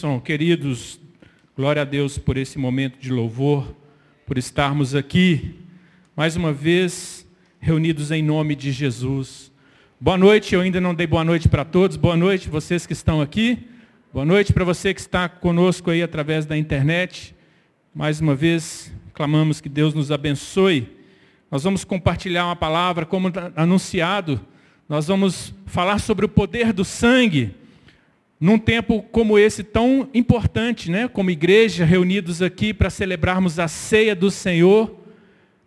bênção, queridos. Glória a Deus por esse momento de louvor, por estarmos aqui, mais uma vez, reunidos em nome de Jesus. Boa noite, eu ainda não dei boa noite para todos. Boa noite, vocês que estão aqui. Boa noite para você que está conosco aí através da internet. Mais uma vez, clamamos que Deus nos abençoe. Nós vamos compartilhar uma palavra, como anunciado, nós vamos falar sobre o poder do sangue num tempo como esse tão importante, né? como igreja, reunidos aqui para celebrarmos a ceia do Senhor,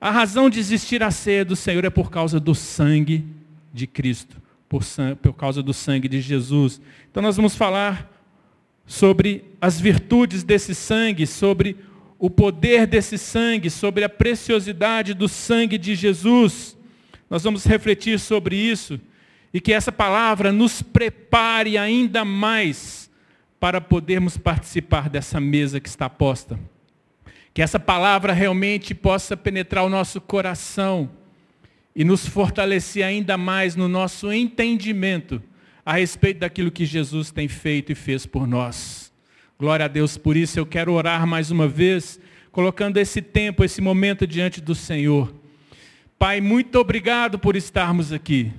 a razão de existir a ceia do Senhor é por causa do sangue de Cristo, por, por causa do sangue de Jesus. Então nós vamos falar sobre as virtudes desse sangue, sobre o poder desse sangue, sobre a preciosidade do sangue de Jesus. Nós vamos refletir sobre isso e que essa palavra nos prepare ainda mais para podermos participar dessa mesa que está posta. Que essa palavra realmente possa penetrar o nosso coração e nos fortalecer ainda mais no nosso entendimento a respeito daquilo que Jesus tem feito e fez por nós. Glória a Deus por isso. Eu quero orar mais uma vez, colocando esse tempo, esse momento diante do Senhor. Pai, muito obrigado por estarmos aqui.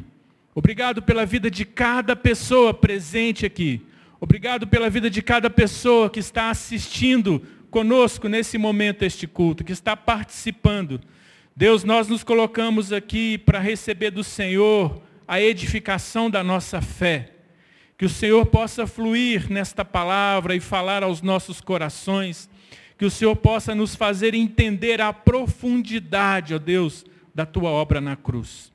Obrigado pela vida de cada pessoa presente aqui. Obrigado pela vida de cada pessoa que está assistindo conosco nesse momento este culto, que está participando. Deus, nós nos colocamos aqui para receber do Senhor a edificação da nossa fé. Que o Senhor possa fluir nesta palavra e falar aos nossos corações. Que o Senhor possa nos fazer entender a profundidade, ó Deus, da tua obra na cruz.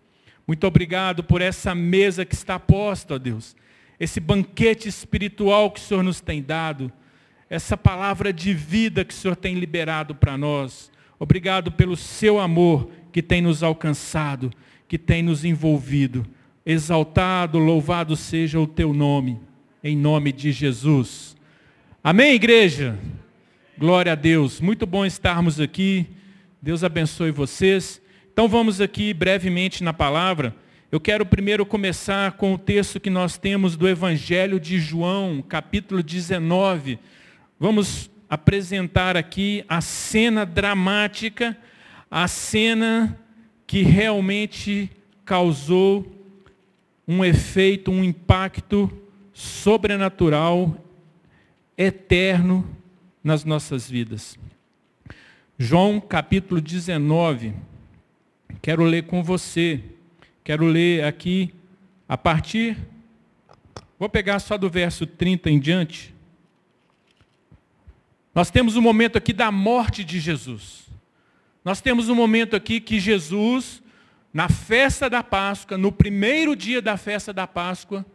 Muito obrigado por essa mesa que está posta, ó Deus. Esse banquete espiritual que o Senhor nos tem dado. Essa palavra de vida que o Senhor tem liberado para nós. Obrigado pelo seu amor que tem nos alcançado, que tem nos envolvido. Exaltado, louvado seja o teu nome, em nome de Jesus. Amém, igreja? Glória a Deus. Muito bom estarmos aqui. Deus abençoe vocês. Então vamos aqui brevemente na palavra. Eu quero primeiro começar com o texto que nós temos do Evangelho de João, capítulo 19. Vamos apresentar aqui a cena dramática, a cena que realmente causou um efeito, um impacto sobrenatural, eterno nas nossas vidas. João capítulo 19, Quero ler com você. Quero ler aqui a partir. Vou pegar só do verso 30 em diante. Nós temos um momento aqui da morte de Jesus. Nós temos um momento aqui que Jesus, na festa da Páscoa, no primeiro dia da festa da Páscoa,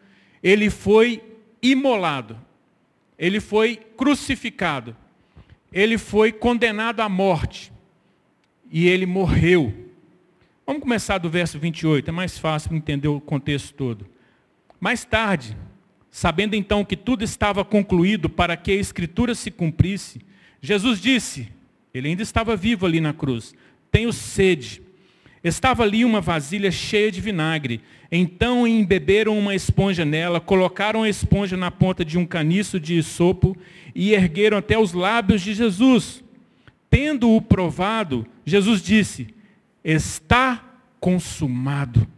ele foi imolado. Ele foi crucificado. Ele foi condenado à morte. E ele morreu. Vamos começar do verso 28, é mais fácil entender o contexto todo. Mais tarde, sabendo então que tudo estava concluído para que a escritura se cumprisse, Jesus disse, ele ainda estava vivo ali na cruz, tenho sede. Estava ali uma vasilha cheia de vinagre. Então embeberam uma esponja nela, colocaram a esponja na ponta de um caniço de sopo e ergueram até os lábios de Jesus. Tendo-o provado, Jesus disse, está consumado.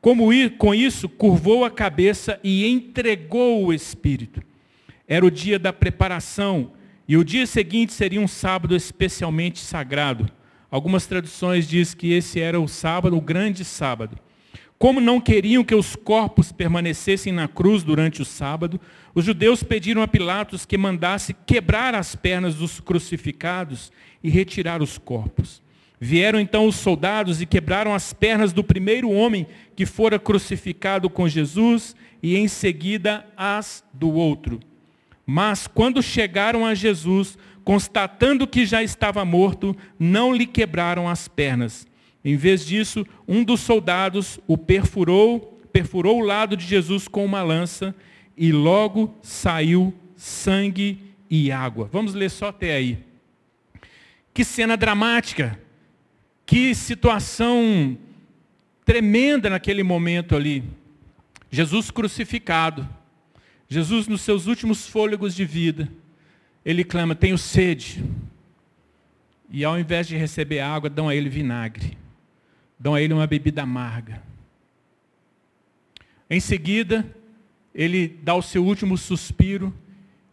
Como com isso, curvou a cabeça e entregou o Espírito. Era o dia da preparação, e o dia seguinte seria um sábado especialmente sagrado. Algumas traduções dizem que esse era o sábado, o grande sábado. Como não queriam que os corpos permanecessem na cruz durante o sábado, os judeus pediram a Pilatos que mandasse quebrar as pernas dos crucificados e retirar os corpos. Vieram então os soldados e quebraram as pernas do primeiro homem que fora crucificado com Jesus e em seguida as do outro. Mas quando chegaram a Jesus, constatando que já estava morto, não lhe quebraram as pernas. Em vez disso, um dos soldados o perfurou, perfurou o lado de Jesus com uma lança e logo saiu sangue e água. Vamos ler só até aí. Que cena dramática. Que situação tremenda naquele momento ali. Jesus crucificado. Jesus nos seus últimos fôlegos de vida. ele clama: Tenho sede. E ao invés de receber água, dão a ele vinagre, dão a ele uma bebida amarga. Em seguida, ele dá o seu último suspiro,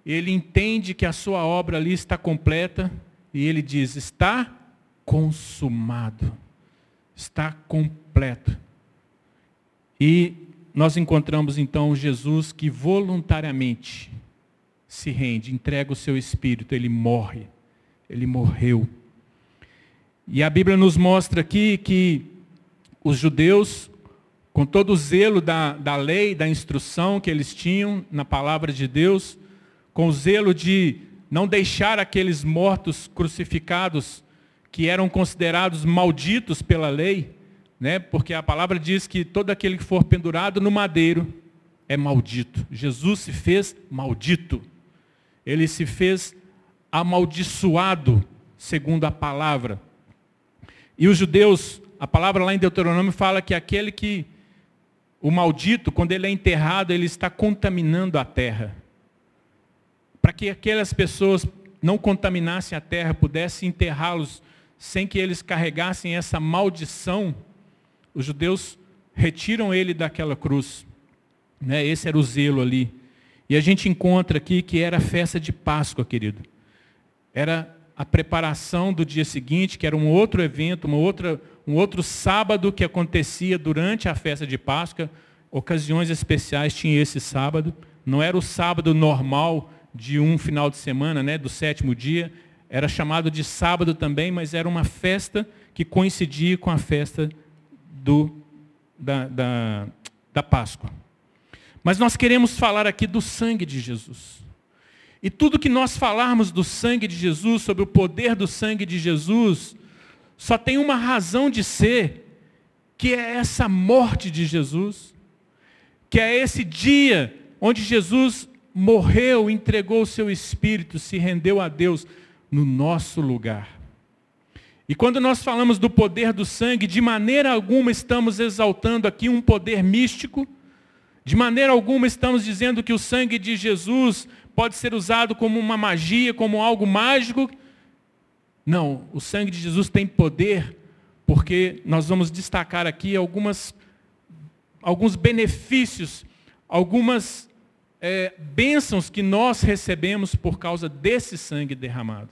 ele entende que a sua obra ali está completa, e ele diz: Está consumado, está completo. E nós encontramos então Jesus que voluntariamente se rende, entrega o seu espírito, ele morre, ele morreu. E a Bíblia nos mostra aqui que os judeus, com todo o zelo da, da lei, da instrução que eles tinham na palavra de Deus, com o zelo de não deixar aqueles mortos crucificados que eram considerados malditos pela lei, né? porque a palavra diz que todo aquele que for pendurado no madeiro é maldito. Jesus se fez maldito. Ele se fez amaldiçoado, segundo a palavra. E os judeus, a palavra lá em Deuteronômio fala que aquele que, o maldito, quando ele é enterrado, ele está contaminando a terra. Para que aquelas pessoas não contaminassem a terra, pudessem enterrá-los sem que eles carregassem essa maldição, os judeus retiram ele daquela cruz. Né? Esse era o zelo ali. E a gente encontra aqui que era a festa de Páscoa, querido. Era a preparação do dia seguinte, que era um outro evento, uma outra, um outro sábado que acontecia durante a festa de Páscoa. Ocasiões especiais tinha esse sábado. Não era o sábado normal de um final de semana, né, do sétimo dia. Era chamado de sábado também, mas era uma festa que coincidia com a festa do, da, da, da Páscoa. Mas nós queremos falar aqui do sangue de Jesus. E tudo que nós falarmos do sangue de Jesus, sobre o poder do sangue de Jesus, só tem uma razão de ser, que é essa morte de Jesus, que é esse dia onde Jesus morreu, entregou o seu espírito, se rendeu a Deus no nosso lugar. E quando nós falamos do poder do sangue, de maneira alguma estamos exaltando aqui um poder místico, de maneira alguma estamos dizendo que o sangue de Jesus pode ser usado como uma magia, como algo mágico. Não, o sangue de Jesus tem poder, porque nós vamos destacar aqui algumas, alguns benefícios, algumas é, bênçãos que nós recebemos por causa desse sangue derramado.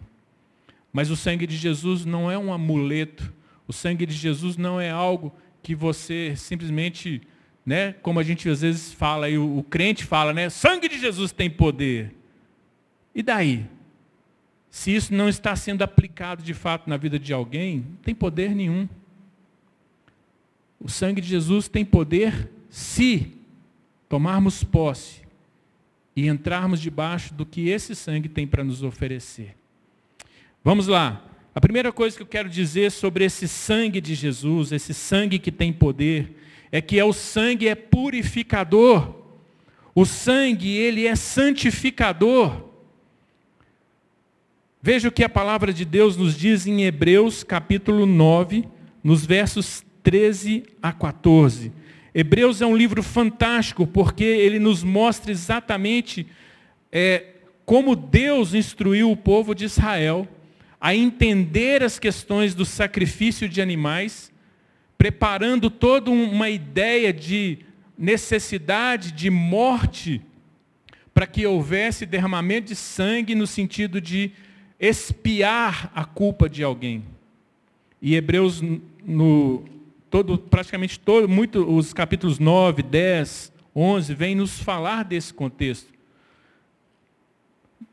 Mas o sangue de Jesus não é um amuleto. O sangue de Jesus não é algo que você simplesmente, né, como a gente às vezes fala, e o, o crente fala, né, sangue de Jesus tem poder. E daí? Se isso não está sendo aplicado de fato na vida de alguém, não tem poder nenhum. O sangue de Jesus tem poder se tomarmos posse e entrarmos debaixo do que esse sangue tem para nos oferecer. Vamos lá. A primeira coisa que eu quero dizer sobre esse sangue de Jesus, esse sangue que tem poder, é que é o sangue é purificador. O sangue, ele é santificador. Veja o que a palavra de Deus nos diz em Hebreus capítulo 9, nos versos 13 a 14. Hebreus é um livro fantástico porque ele nos mostra exatamente é, como Deus instruiu o povo de Israel a entender as questões do sacrifício de animais, preparando toda uma ideia de necessidade de morte para que houvesse derramamento de sangue no sentido de expiar a culpa de alguém. E Hebreus, no, todo, praticamente todo, muito, os capítulos 9, 10, 11, vem nos falar desse contexto.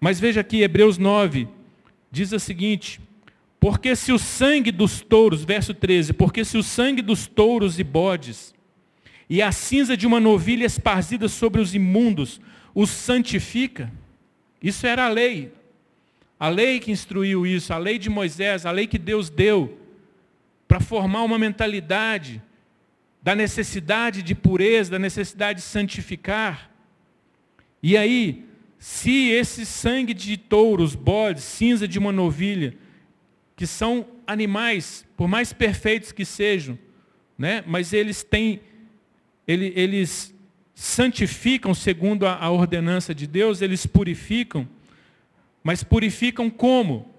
Mas veja aqui, Hebreus 9, diz a seguinte: Porque se o sangue dos touros, verso 13, porque se o sangue dos touros e bodes e a cinza de uma novilha esparzida sobre os imundos os santifica, isso era a lei. A lei que instruiu isso, a lei de Moisés, a lei que Deus deu para formar uma mentalidade da necessidade de pureza, da necessidade de santificar. E aí, se esse sangue de touros, bodes, cinza de uma novilha, que são animais, por mais perfeitos que sejam, né? mas eles têm, eles, eles santificam segundo a, a ordenança de Deus, eles purificam. mas purificam como?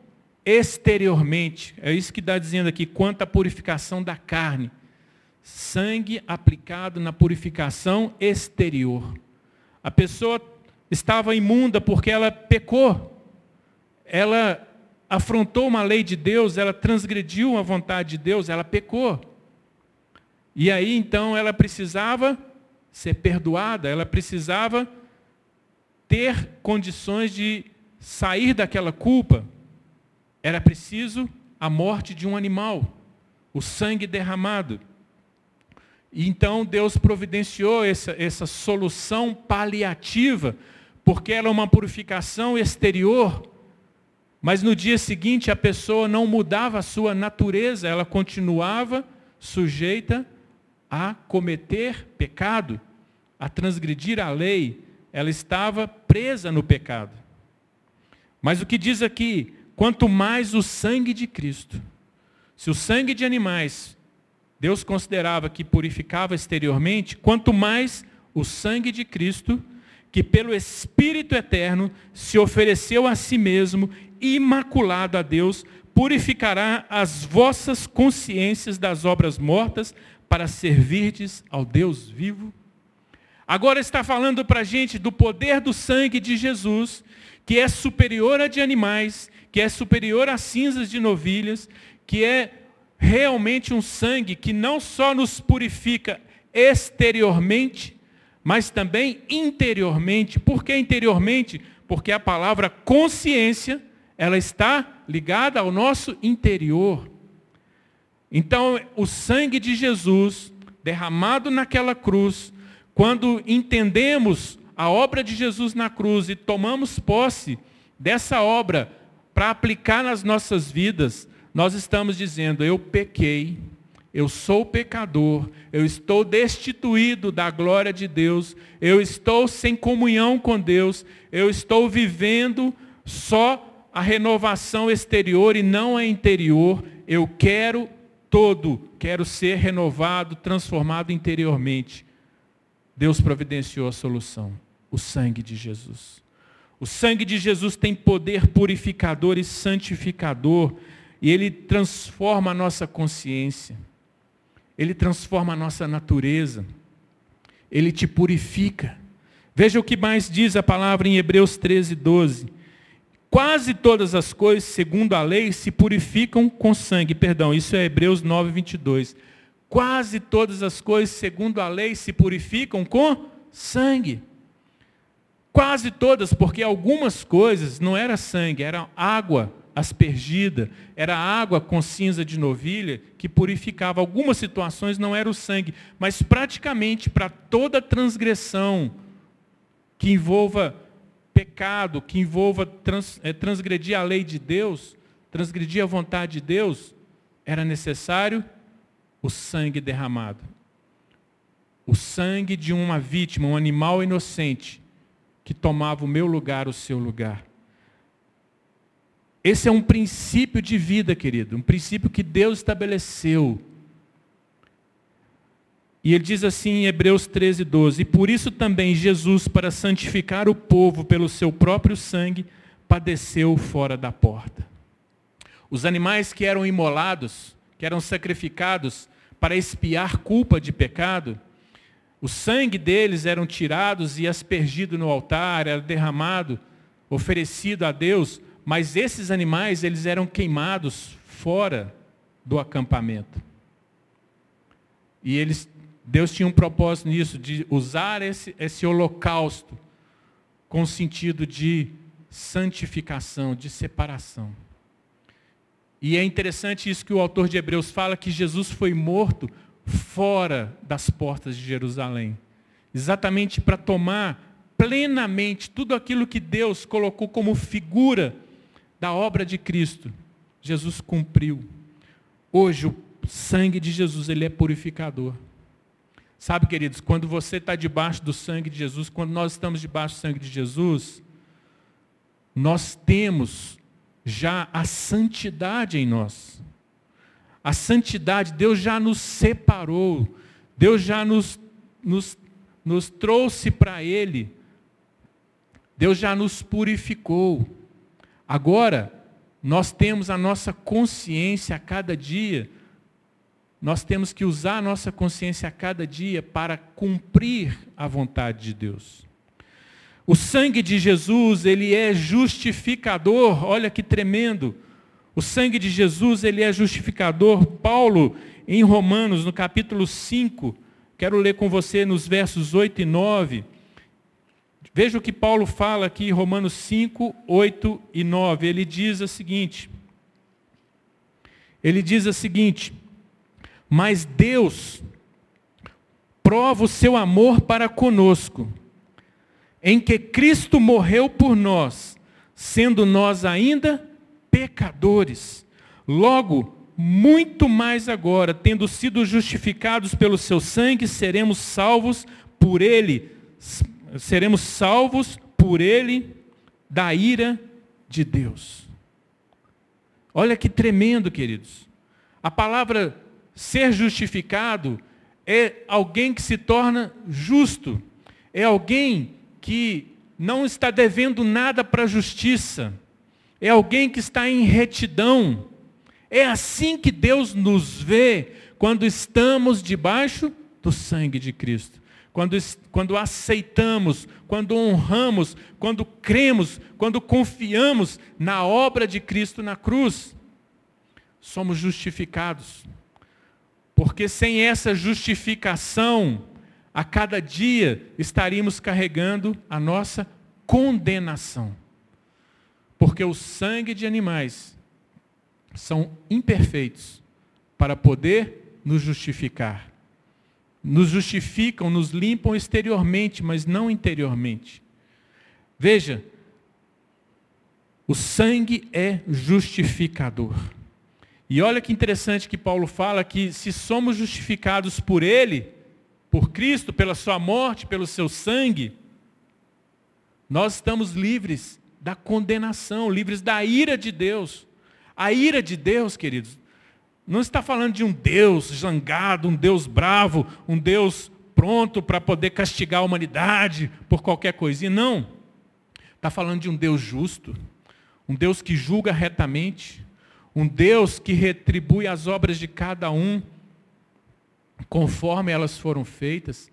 Exteriormente. É isso que está dizendo aqui, quanto à purificação da carne. Sangue aplicado na purificação exterior. A pessoa estava imunda porque ela pecou. Ela afrontou uma lei de Deus, ela transgrediu a vontade de Deus, ela pecou. E aí então ela precisava ser perdoada, ela precisava ter condições de sair daquela culpa. Era preciso a morte de um animal, o sangue derramado. E então Deus providenciou essa, essa solução paliativa, porque era uma purificação exterior mas no dia seguinte a pessoa não mudava a sua natureza, ela continuava sujeita a cometer pecado, a transgredir a lei, ela estava presa no pecado. Mas o que diz aqui, quanto mais o sangue de Cristo, se o sangue de animais Deus considerava que purificava exteriormente, quanto mais o sangue de Cristo, que pelo Espírito eterno se ofereceu a si mesmo imaculado a Deus, purificará as vossas consciências das obras mortas para servirdes ao Deus vivo? Agora está falando para a gente do poder do sangue de Jesus, que é superior a de animais, que é superior a cinzas de novilhas, que é realmente um sangue que não só nos purifica exteriormente, mas também interiormente. Por que interiormente? Porque a palavra consciência ela está ligada ao nosso interior. Então, o sangue de Jesus, derramado naquela cruz, quando entendemos a obra de Jesus na cruz e tomamos posse dessa obra para aplicar nas nossas vidas, nós estamos dizendo: eu pequei, eu sou pecador, eu estou destituído da glória de Deus, eu estou sem comunhão com Deus, eu estou vivendo só a renovação exterior e não a interior. Eu quero todo, quero ser renovado, transformado interiormente. Deus providenciou a solução, o sangue de Jesus. O sangue de Jesus tem poder purificador e santificador, e ele transforma a nossa consciência. Ele transforma a nossa natureza. Ele te purifica. Veja o que mais diz a palavra em Hebreus 13, 12. Quase todas as coisas, segundo a lei, se purificam com sangue. Perdão, isso é Hebreus 9, 22. Quase todas as coisas, segundo a lei, se purificam com sangue. Quase todas, porque algumas coisas não era sangue, era água aspergida, era água com cinza de novilha que purificava. Algumas situações não era o sangue, mas praticamente para toda transgressão que envolva pecado que envolva trans, é, transgredir a lei de Deus, transgredir a vontade de Deus, era necessário o sangue derramado. O sangue de uma vítima, um animal inocente, que tomava o meu lugar, o seu lugar. Esse é um princípio de vida, querido, um princípio que Deus estabeleceu e ele diz assim em Hebreus 13, 12: E por isso também Jesus, para santificar o povo pelo seu próprio sangue, padeceu fora da porta. Os animais que eram imolados, que eram sacrificados para expiar culpa de pecado, o sangue deles eram tirados e aspergido no altar, era derramado, oferecido a Deus, mas esses animais eles eram queimados fora do acampamento. E eles Deus tinha um propósito nisso, de usar esse, esse holocausto com sentido de santificação, de separação. E é interessante isso que o autor de Hebreus fala, que Jesus foi morto fora das portas de Jerusalém. Exatamente para tomar plenamente tudo aquilo que Deus colocou como figura da obra de Cristo. Jesus cumpriu. Hoje o sangue de Jesus ele é purificador. Sabe, queridos, quando você está debaixo do sangue de Jesus, quando nós estamos debaixo do sangue de Jesus, nós temos já a santidade em nós. A santidade, Deus já nos separou, Deus já nos, nos, nos trouxe para Ele, Deus já nos purificou. Agora, nós temos a nossa consciência a cada dia. Nós temos que usar a nossa consciência a cada dia para cumprir a vontade de Deus. O sangue de Jesus, ele é justificador. Olha que tremendo. O sangue de Jesus, ele é justificador. Paulo, em Romanos, no capítulo 5, quero ler com você nos versos 8 e 9. Veja o que Paulo fala aqui, Romanos 5, 8 e 9. Ele diz o seguinte: ele diz o seguinte, mas Deus prova o seu amor para conosco, em que Cristo morreu por nós, sendo nós ainda pecadores. Logo, muito mais agora, tendo sido justificados pelo seu sangue, seremos salvos por ele, seremos salvos por ele da ira de Deus. Olha que tremendo, queridos. A palavra ser justificado é alguém que se torna justo, é alguém que não está devendo nada para a justiça é alguém que está em retidão. É assim que Deus nos vê quando estamos debaixo do sangue de Cristo. Quando, quando aceitamos, quando honramos, quando cremos, quando confiamos na obra de Cristo na cruz, somos justificados. Porque sem essa justificação, a cada dia estaríamos carregando a nossa condenação. Porque o sangue de animais são imperfeitos para poder nos justificar. Nos justificam, nos limpam exteriormente, mas não interiormente. Veja, o sangue é justificador. E olha que interessante que Paulo fala que se somos justificados por Ele, por Cristo, pela Sua morte, pelo Seu sangue, nós estamos livres da condenação, livres da ira de Deus. A ira de Deus, queridos, não está falando de um Deus zangado, um Deus bravo, um Deus pronto para poder castigar a humanidade por qualquer coisinha. Não. Está falando de um Deus justo, um Deus que julga retamente, um Deus que retribui as obras de cada um conforme elas foram feitas,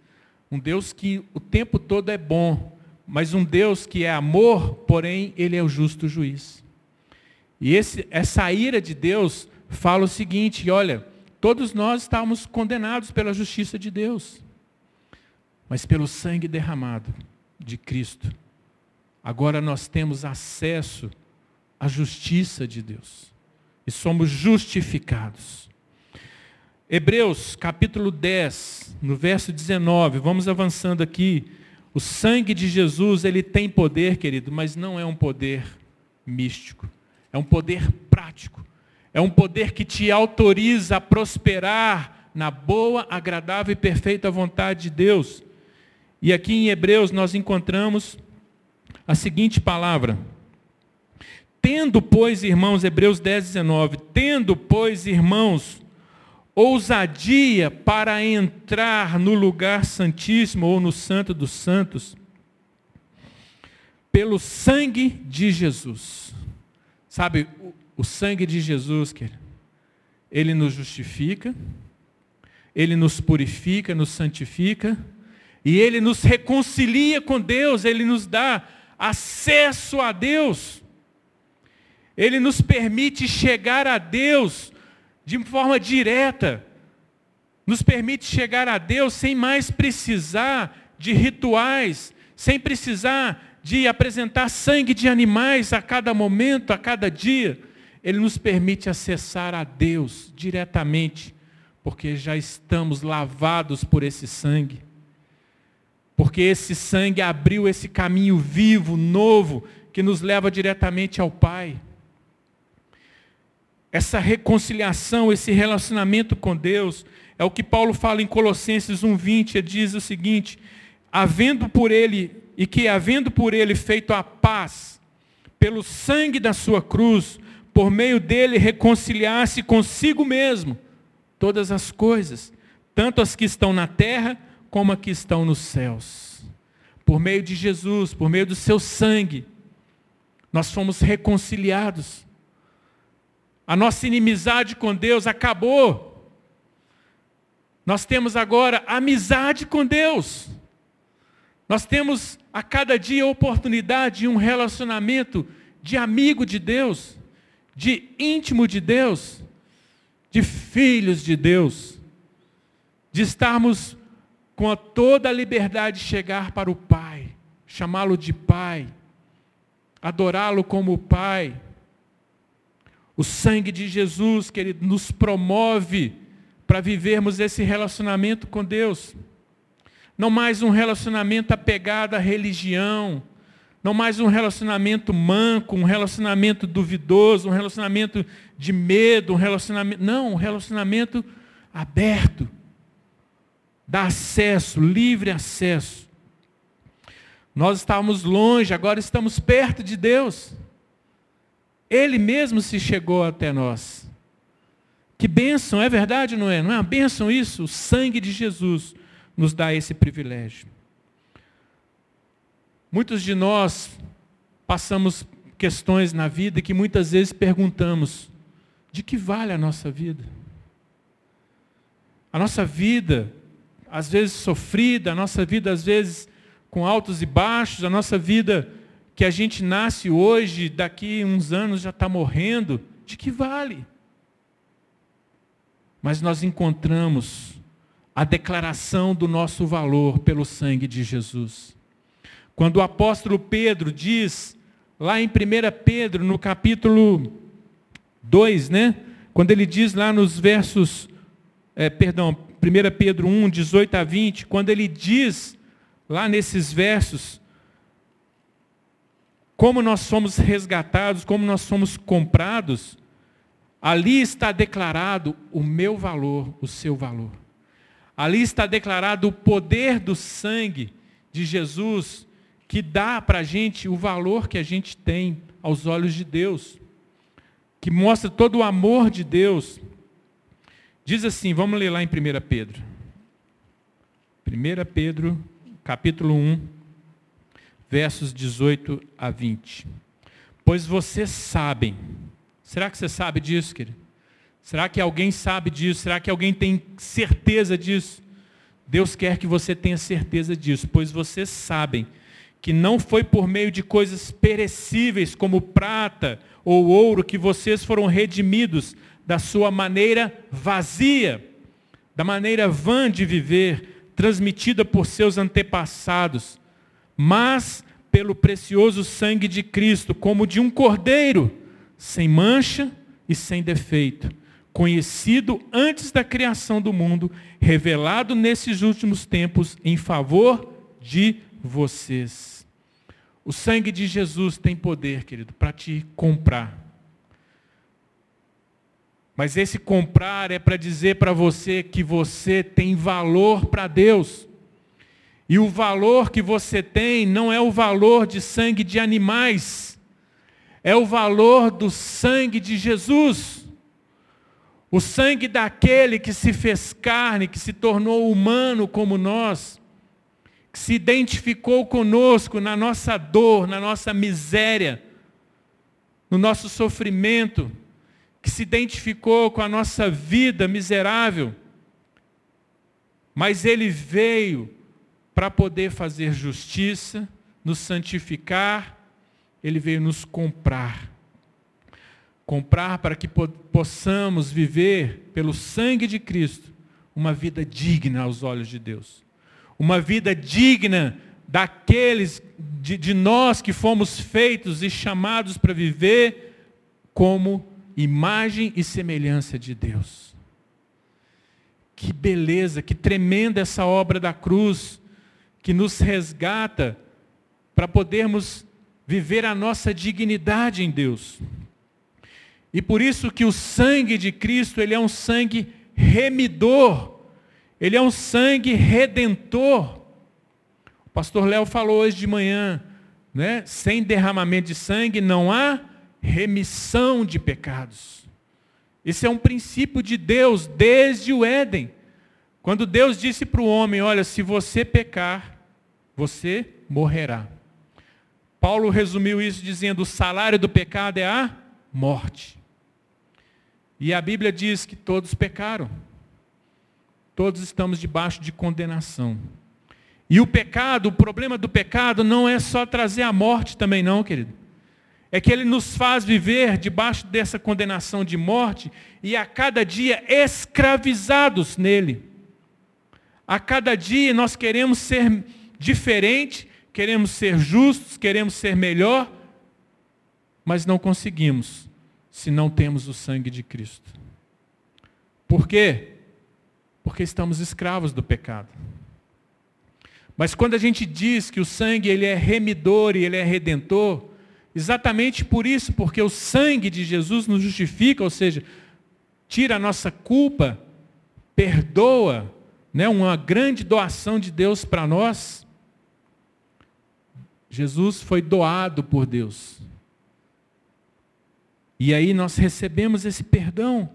um Deus que o tempo todo é bom, mas um Deus que é amor, porém, ele é o justo juiz. E esse, essa ira de Deus fala o seguinte: olha, todos nós estávamos condenados pela justiça de Deus, mas pelo sangue derramado de Cristo, agora nós temos acesso à justiça de Deus e somos justificados. Hebreus capítulo 10, no verso 19, vamos avançando aqui. O sangue de Jesus, ele tem poder, querido, mas não é um poder místico. É um poder prático. É um poder que te autoriza a prosperar na boa, agradável e perfeita vontade de Deus. E aqui em Hebreus nós encontramos a seguinte palavra: Tendo, pois, irmãos, Hebreus 10, 19, tendo, pois, irmãos, ousadia para entrar no lugar santíssimo ou no santo dos santos, pelo sangue de Jesus. Sabe, o, o sangue de Jesus, querido, ele nos justifica, ele nos purifica, nos santifica, e ele nos reconcilia com Deus, ele nos dá acesso a Deus. Ele nos permite chegar a Deus de forma direta, nos permite chegar a Deus sem mais precisar de rituais, sem precisar de apresentar sangue de animais a cada momento, a cada dia. Ele nos permite acessar a Deus diretamente, porque já estamos lavados por esse sangue. Porque esse sangue abriu esse caminho vivo, novo, que nos leva diretamente ao Pai essa reconciliação, esse relacionamento com Deus, é o que Paulo fala em Colossenses 1:20, ele diz o seguinte: havendo por ele e que havendo por ele feito a paz pelo sangue da sua cruz, por meio dele reconciliasse consigo mesmo todas as coisas, tanto as que estão na terra como as que estão nos céus. Por meio de Jesus, por meio do seu sangue, Nós fomos reconciliados. A nossa inimizade com Deus acabou. Nós temos agora amizade com Deus. Nós temos a cada dia a oportunidade de um relacionamento de amigo de Deus, de íntimo de Deus, de filhos de Deus, de estarmos com a toda a liberdade de chegar para o Pai, chamá-lo de Pai, adorá-lo como Pai. O sangue de Jesus, que Ele nos promove para vivermos esse relacionamento com Deus. Não mais um relacionamento apegado à religião, não mais um relacionamento manco, um relacionamento duvidoso, um relacionamento de medo, um relacionamento. Não, um relacionamento aberto dá acesso, livre acesso. Nós estávamos longe, agora estamos perto de Deus. Ele mesmo se chegou até nós. Que bênção, é verdade, não é? Não é uma bênção isso? O sangue de Jesus nos dá esse privilégio. Muitos de nós passamos questões na vida que muitas vezes perguntamos: de que vale a nossa vida? A nossa vida às vezes sofrida, a nossa vida às vezes com altos e baixos, a nossa vida que a gente nasce hoje, daqui uns anos já está morrendo, de que vale? Mas nós encontramos a declaração do nosso valor pelo sangue de Jesus. Quando o apóstolo Pedro diz, lá em 1 Pedro, no capítulo 2, né? Quando ele diz lá nos versos, é, perdão, 1 Pedro 1, 18 a 20, quando ele diz lá nesses versos, como nós somos resgatados, como nós somos comprados, ali está declarado o meu valor, o seu valor. Ali está declarado o poder do sangue de Jesus, que dá para a gente o valor que a gente tem aos olhos de Deus, que mostra todo o amor de Deus Diz assim, vamos ler lá em 1 Pedro. 1 Pedro, capítulo 1, versos 18 a 20. Pois vocês sabem. Será que você sabe disso, querido? Será que alguém sabe disso? Será que alguém tem certeza disso? Deus quer que você tenha certeza disso, pois vocês sabem que não foi por meio de coisas perecíveis como prata ou ouro que vocês foram redimidos da sua maneira vazia, da maneira vã de viver, transmitida por seus antepassados, mas pelo precioso sangue de Cristo, como de um cordeiro, sem mancha e sem defeito, conhecido antes da criação do mundo, revelado nesses últimos tempos em favor de vocês. O sangue de Jesus tem poder, querido, para te comprar mas esse comprar é para dizer para você que você tem valor para Deus. E o valor que você tem não é o valor de sangue de animais, é o valor do sangue de Jesus. O sangue daquele que se fez carne, que se tornou humano como nós, que se identificou conosco na nossa dor, na nossa miséria, no nosso sofrimento que se identificou com a nossa vida miserável, mas ele veio para poder fazer justiça, nos santificar, ele veio nos comprar. Comprar para que possamos viver pelo sangue de Cristo uma vida digna aos olhos de Deus. Uma vida digna daqueles de, de nós que fomos feitos e chamados para viver como imagem e semelhança de Deus. Que beleza, que tremenda essa obra da cruz, que nos resgata para podermos viver a nossa dignidade em Deus. E por isso que o sangue de Cristo, ele é um sangue remidor, ele é um sangue redentor. O pastor Léo falou hoje de manhã, né? sem derramamento de sangue não há remissão de pecados. Esse é um princípio de Deus desde o Éden. Quando Deus disse para o homem: Olha, se você pecar, você morrerá. Paulo resumiu isso dizendo: o salário do pecado é a morte. E a Bíblia diz que todos pecaram. Todos estamos debaixo de condenação. E o pecado, o problema do pecado não é só trazer a morte também não, querido. É que ele nos faz viver debaixo dessa condenação de morte e a cada dia escravizados nele. A cada dia nós queremos ser diferente, queremos ser justos, queremos ser melhor, mas não conseguimos se não temos o sangue de Cristo. Por quê? Porque estamos escravos do pecado. Mas quando a gente diz que o sangue ele é remidor e ele é redentor, exatamente por isso, porque o sangue de Jesus nos justifica, ou seja, tira a nossa culpa, perdoa, né, uma grande doação de Deus para nós. Jesus foi doado por Deus. E aí nós recebemos esse perdão.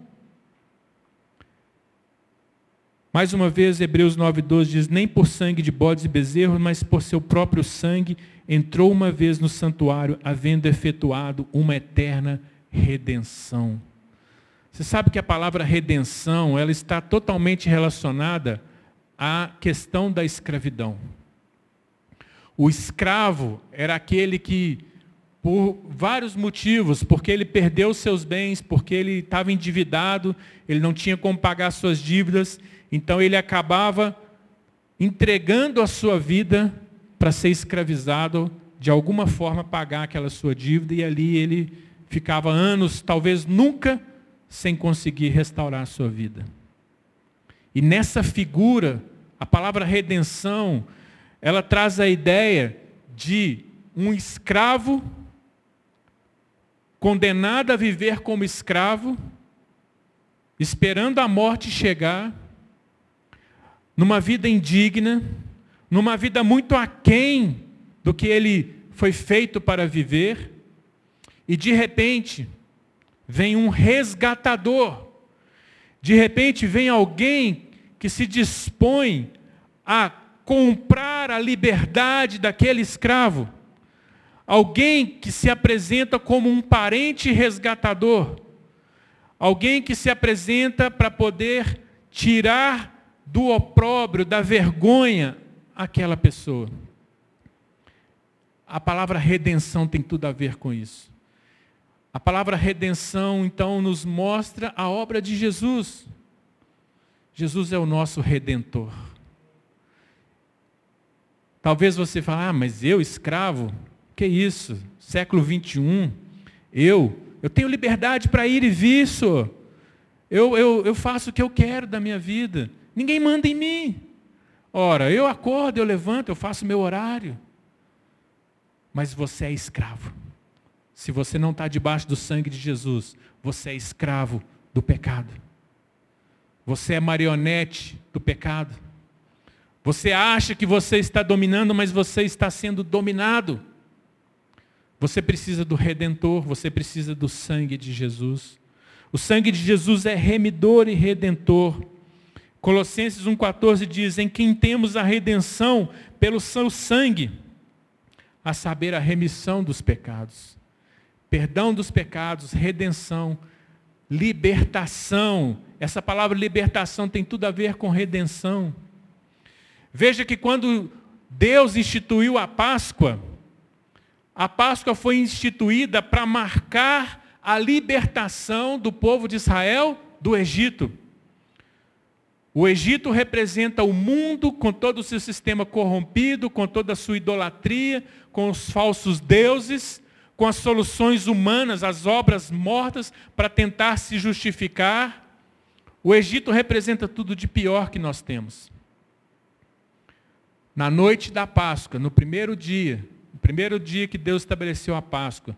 Mais uma vez, Hebreus 9,12 diz: Nem por sangue de bodes e bezerros, mas por seu próprio sangue, entrou uma vez no santuário, havendo efetuado uma eterna redenção. Você sabe que a palavra redenção, ela está totalmente relacionada à questão da escravidão. O escravo era aquele que por vários motivos, porque ele perdeu seus bens, porque ele estava endividado, ele não tinha como pagar suas dívidas, então ele acabava entregando a sua vida para ser escravizado, de alguma forma pagar aquela sua dívida, e ali ele ficava anos, talvez nunca, sem conseguir restaurar a sua vida. E nessa figura, a palavra redenção, ela traz a ideia de um escravo condenado a viver como escravo, esperando a morte chegar, numa vida indigna, numa vida muito aquém do que ele foi feito para viver, e de repente vem um resgatador, de repente vem alguém que se dispõe a comprar a liberdade daquele escravo alguém que se apresenta como um parente resgatador, alguém que se apresenta para poder tirar do opróbrio, da vergonha, aquela pessoa. A palavra redenção tem tudo a ver com isso. A palavra redenção, então, nos mostra a obra de Jesus. Jesus é o nosso redentor. Talvez você fale, ah, mas eu, escravo, que isso? Século 21. Eu, eu tenho liberdade para ir e vir, senhor. Eu, eu, eu faço o que eu quero da minha vida. Ninguém manda em mim. Ora, eu acordo, eu levanto, eu faço meu horário. Mas você é escravo. Se você não está debaixo do sangue de Jesus, você é escravo do pecado. Você é marionete do pecado. Você acha que você está dominando, mas você está sendo dominado. Você precisa do Redentor, você precisa do sangue de Jesus. O sangue de Jesus é remidor e redentor. Colossenses 1,14 diz: Em quem temos a redenção pelo seu sangue, a saber, a remissão dos pecados. Perdão dos pecados, redenção, libertação. Essa palavra libertação tem tudo a ver com redenção. Veja que quando Deus instituiu a Páscoa, a Páscoa foi instituída para marcar a libertação do povo de Israel do Egito. O Egito representa o mundo com todo o seu sistema corrompido, com toda a sua idolatria, com os falsos deuses, com as soluções humanas, as obras mortas para tentar se justificar. O Egito representa tudo de pior que nós temos. Na noite da Páscoa, no primeiro dia, no primeiro dia que Deus estabeleceu a Páscoa,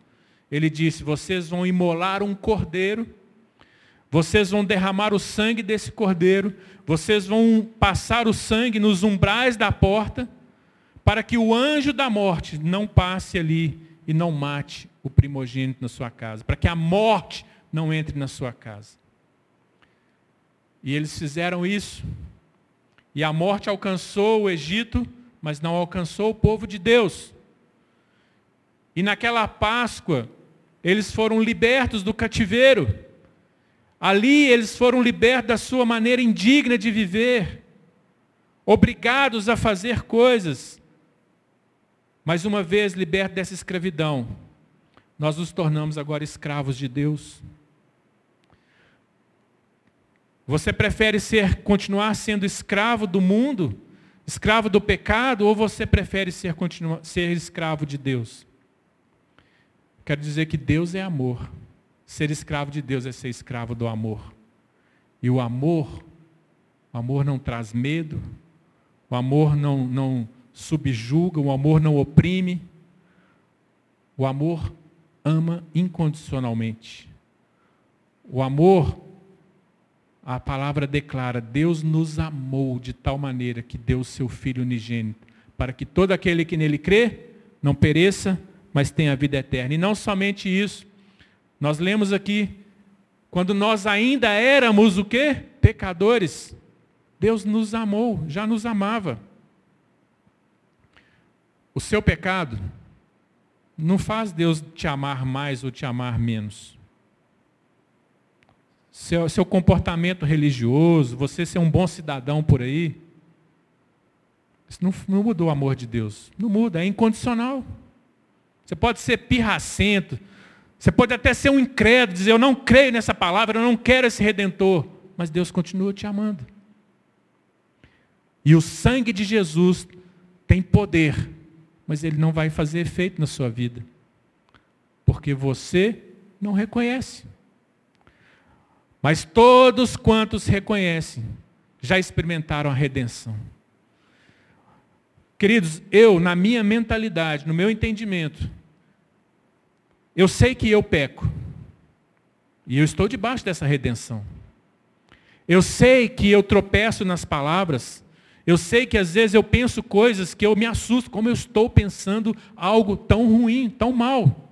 ele disse: Vocês vão imolar um cordeiro, vocês vão derramar o sangue desse cordeiro, vocês vão passar o sangue nos umbrais da porta, para que o anjo da morte não passe ali e não mate o primogênito na sua casa, para que a morte não entre na sua casa. E eles fizeram isso. E a morte alcançou o Egito, mas não alcançou o povo de Deus. E naquela Páscoa, eles foram libertos do cativeiro. Ali eles foram libertos da sua maneira indigna de viver, obrigados a fazer coisas. Mas uma vez libertos dessa escravidão, nós nos tornamos agora escravos de Deus. Você prefere ser continuar sendo escravo do mundo, escravo do pecado, ou você prefere ser, continuar, ser escravo de Deus? Quero dizer que Deus é amor. Ser escravo de Deus é ser escravo do amor. E o amor, o amor não traz medo, o amor não, não subjuga, o amor não oprime. O amor ama incondicionalmente. O amor, a palavra declara, Deus nos amou de tal maneira que deu o seu Filho unigênito, para que todo aquele que nele crê não pereça, mas tenha vida eterna. E não somente isso, nós lemos aqui, quando nós ainda éramos o quê? Pecadores, Deus nos amou, já nos amava. O seu pecado não faz Deus te amar mais ou te amar menos. Seu, seu comportamento religioso, você ser um bom cidadão por aí, isso não, não mudou o amor de Deus. Não muda, é incondicional. Você pode ser pirracento, você pode até ser um incrédulo, dizer eu não creio nessa palavra, eu não quero esse redentor, mas Deus continua te amando. E o sangue de Jesus tem poder mas ele não vai fazer efeito na sua vida. Porque você não reconhece. Mas todos quantos reconhecem, já experimentaram a redenção. Queridos, eu, na minha mentalidade, no meu entendimento, eu sei que eu peco. E eu estou debaixo dessa redenção. Eu sei que eu tropeço nas palavras, eu sei que às vezes eu penso coisas que eu me assusto, como eu estou pensando algo tão ruim, tão mal.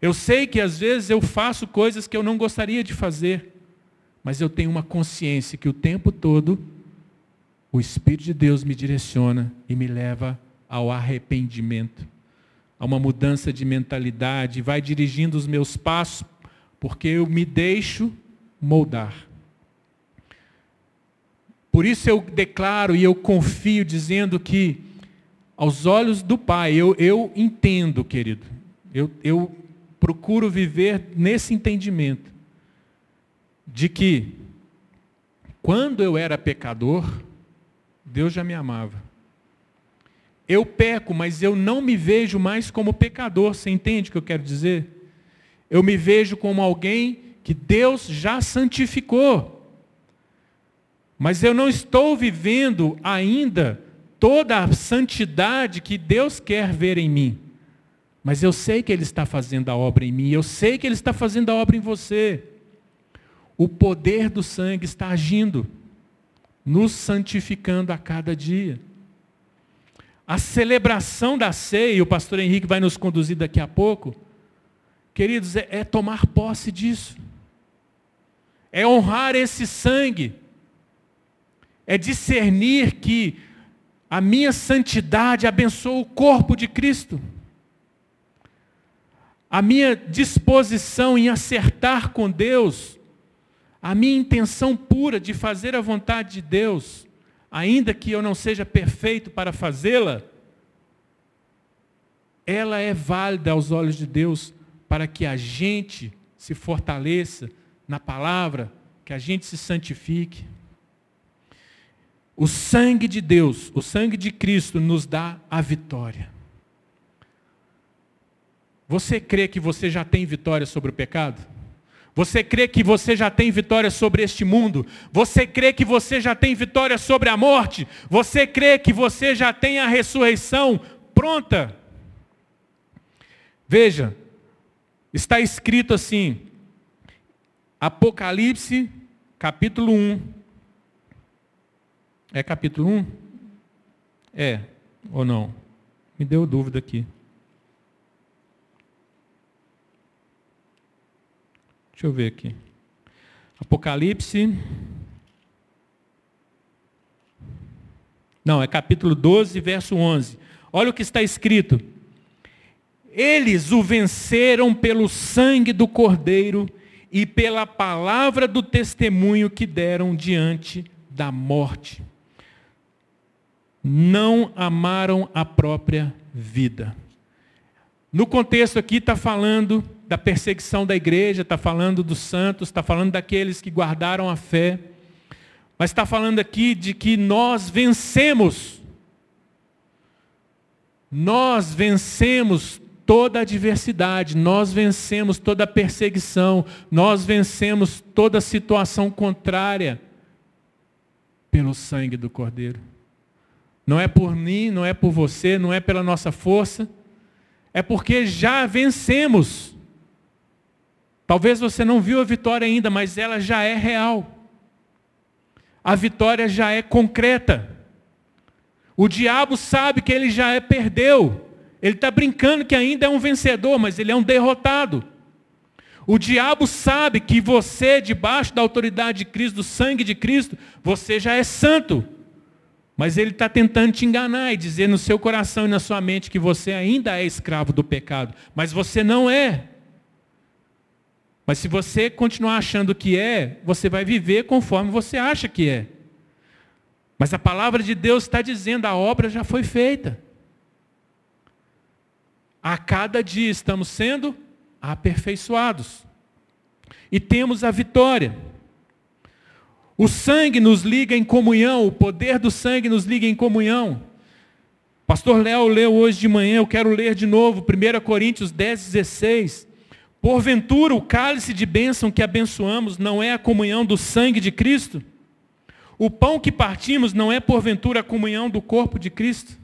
Eu sei que às vezes eu faço coisas que eu não gostaria de fazer, mas eu tenho uma consciência que o tempo todo o Espírito de Deus me direciona e me leva ao arrependimento, a uma mudança de mentalidade, vai dirigindo os meus passos, porque eu me deixo moldar. Por isso eu declaro e eu confio dizendo que, aos olhos do Pai, eu, eu entendo, querido, eu, eu procuro viver nesse entendimento de que, quando eu era pecador, Deus já me amava. Eu peco, mas eu não me vejo mais como pecador, você entende o que eu quero dizer? Eu me vejo como alguém que Deus já santificou. Mas eu não estou vivendo ainda toda a santidade que Deus quer ver em mim. Mas eu sei que Ele está fazendo a obra em mim, eu sei que Ele está fazendo a obra em você. O poder do sangue está agindo, nos santificando a cada dia. A celebração da ceia, o pastor Henrique vai nos conduzir daqui a pouco, queridos, é, é tomar posse disso, é honrar esse sangue é discernir que a minha santidade abençoa o corpo de Cristo. A minha disposição em acertar com Deus, a minha intenção pura de fazer a vontade de Deus, ainda que eu não seja perfeito para fazê-la, ela é válida aos olhos de Deus para que a gente se fortaleça na palavra, que a gente se santifique. O sangue de Deus, o sangue de Cristo nos dá a vitória. Você crê que você já tem vitória sobre o pecado? Você crê que você já tem vitória sobre este mundo? Você crê que você já tem vitória sobre a morte? Você crê que você já tem a ressurreição pronta? Veja, está escrito assim, Apocalipse, capítulo 1, é capítulo 1? É, ou não? Me deu dúvida aqui. Deixa eu ver aqui. Apocalipse. Não, é capítulo 12, verso 11. Olha o que está escrito. Eles o venceram pelo sangue do Cordeiro e pela palavra do testemunho que deram diante da morte. Não amaram a própria vida. No contexto aqui está falando da perseguição da igreja, está falando dos santos, está falando daqueles que guardaram a fé, mas está falando aqui de que nós vencemos. Nós vencemos toda adversidade, nós vencemos toda perseguição, nós vencemos toda situação contrária pelo sangue do Cordeiro. Não é por mim, não é por você, não é pela nossa força, é porque já vencemos. Talvez você não viu a vitória ainda, mas ela já é real. A vitória já é concreta. O diabo sabe que ele já é perdeu. Ele está brincando que ainda é um vencedor, mas ele é um derrotado. O diabo sabe que você, debaixo da autoridade de Cristo, do sangue de Cristo, você já é santo. Mas ele está tentando te enganar e dizer no seu coração e na sua mente que você ainda é escravo do pecado. Mas você não é. Mas se você continuar achando que é, você vai viver conforme você acha que é. Mas a palavra de Deus está dizendo, a obra já foi feita. A cada dia estamos sendo aperfeiçoados. E temos a vitória. O sangue nos liga em comunhão, o poder do sangue nos liga em comunhão. Pastor Léo leu hoje de manhã, eu quero ler de novo, 1 Coríntios 10, 16. Porventura, o cálice de bênção que abençoamos não é a comunhão do sangue de Cristo? O pão que partimos não é porventura a comunhão do corpo de Cristo?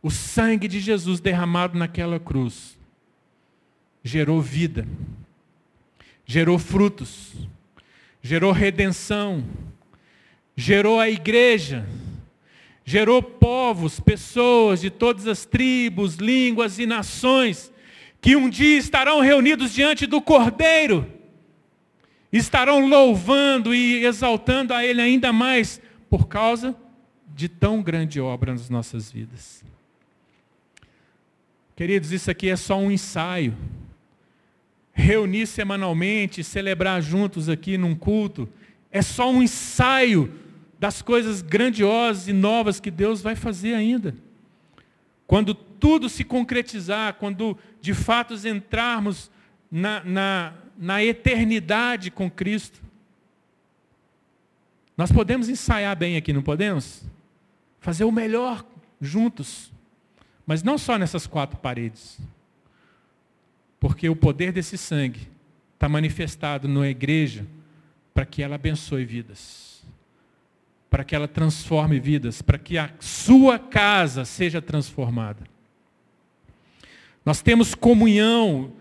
O sangue de Jesus derramado naquela cruz gerou vida, gerou frutos, gerou redenção, gerou a igreja, gerou povos, pessoas de todas as tribos, línguas e nações, que um dia estarão reunidos diante do Cordeiro, estarão louvando e exaltando a Ele ainda mais, por causa de tão grande obra nas nossas vidas. Queridos, isso aqui é só um ensaio. Reunir semanalmente, celebrar juntos aqui num culto, é só um ensaio das coisas grandiosas e novas que Deus vai fazer ainda. Quando tudo se concretizar, quando de fato entrarmos na, na, na eternidade com Cristo, nós podemos ensaiar bem aqui, não podemos? Fazer o melhor juntos. Mas não só nessas quatro paredes. Porque o poder desse sangue está manifestado na igreja para que ela abençoe vidas. Para que ela transforme vidas. Para que a sua casa seja transformada. Nós temos comunhão.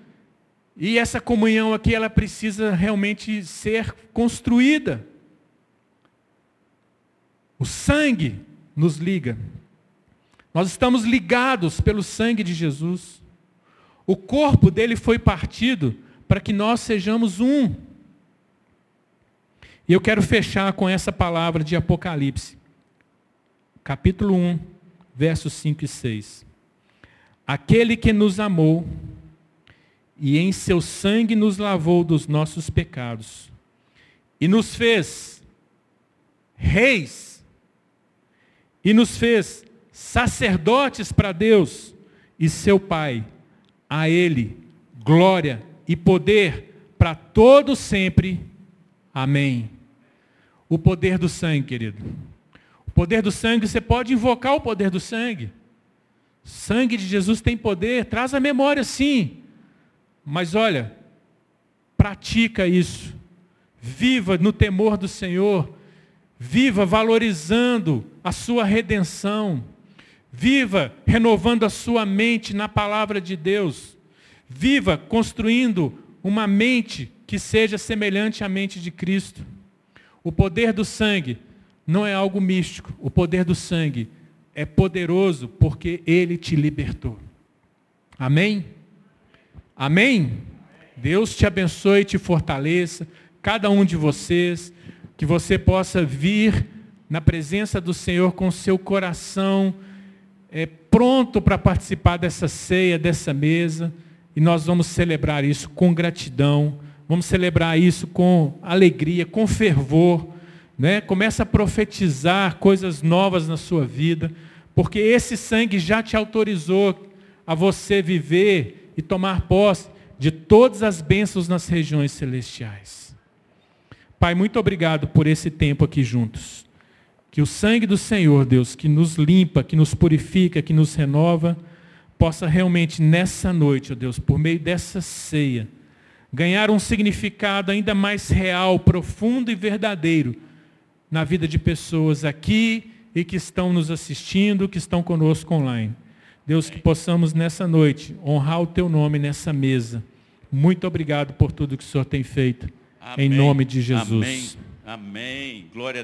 E essa comunhão aqui, ela precisa realmente ser construída. O sangue nos liga. Nós estamos ligados pelo sangue de Jesus. O corpo dele foi partido para que nós sejamos um. E eu quero fechar com essa palavra de Apocalipse, capítulo 1, versos 5 e 6. Aquele que nos amou e em seu sangue nos lavou dos nossos pecados e nos fez reis e nos fez sacerdotes para Deus e seu Pai. A Ele glória e poder para todo sempre. Amém. O poder do sangue, querido. O poder do sangue, você pode invocar o poder do sangue. Sangue de Jesus tem poder, traz a memória sim. Mas olha, pratica isso. Viva no temor do Senhor. Viva valorizando a sua redenção. Viva renovando a sua mente na palavra de Deus. Viva construindo uma mente que seja semelhante à mente de Cristo. O poder do sangue não é algo místico. O poder do sangue é poderoso porque ele te libertou. Amém? Amém? Deus te abençoe e te fortaleça, cada um de vocês, que você possa vir na presença do Senhor com seu coração é, pronto para participar dessa ceia, dessa mesa, e nós vamos celebrar isso com gratidão, vamos celebrar isso com alegria, com fervor. Né? Começa a profetizar coisas novas na sua vida, porque esse sangue já te autorizou a você viver e tomar posse de todas as bênçãos nas regiões celestiais. Pai, muito obrigado por esse tempo aqui juntos. Que o sangue do Senhor, Deus, que nos limpa, que nos purifica, que nos renova, possa realmente nessa noite, ó Deus, por meio dessa ceia, ganhar um significado ainda mais real, profundo e verdadeiro na vida de pessoas aqui e que estão nos assistindo, que estão conosco online. Deus, que possamos nessa noite honrar o teu nome nessa mesa. Muito obrigado por tudo que o Senhor tem feito. Amém. Em nome de Jesus. Amém. Amém. Glória a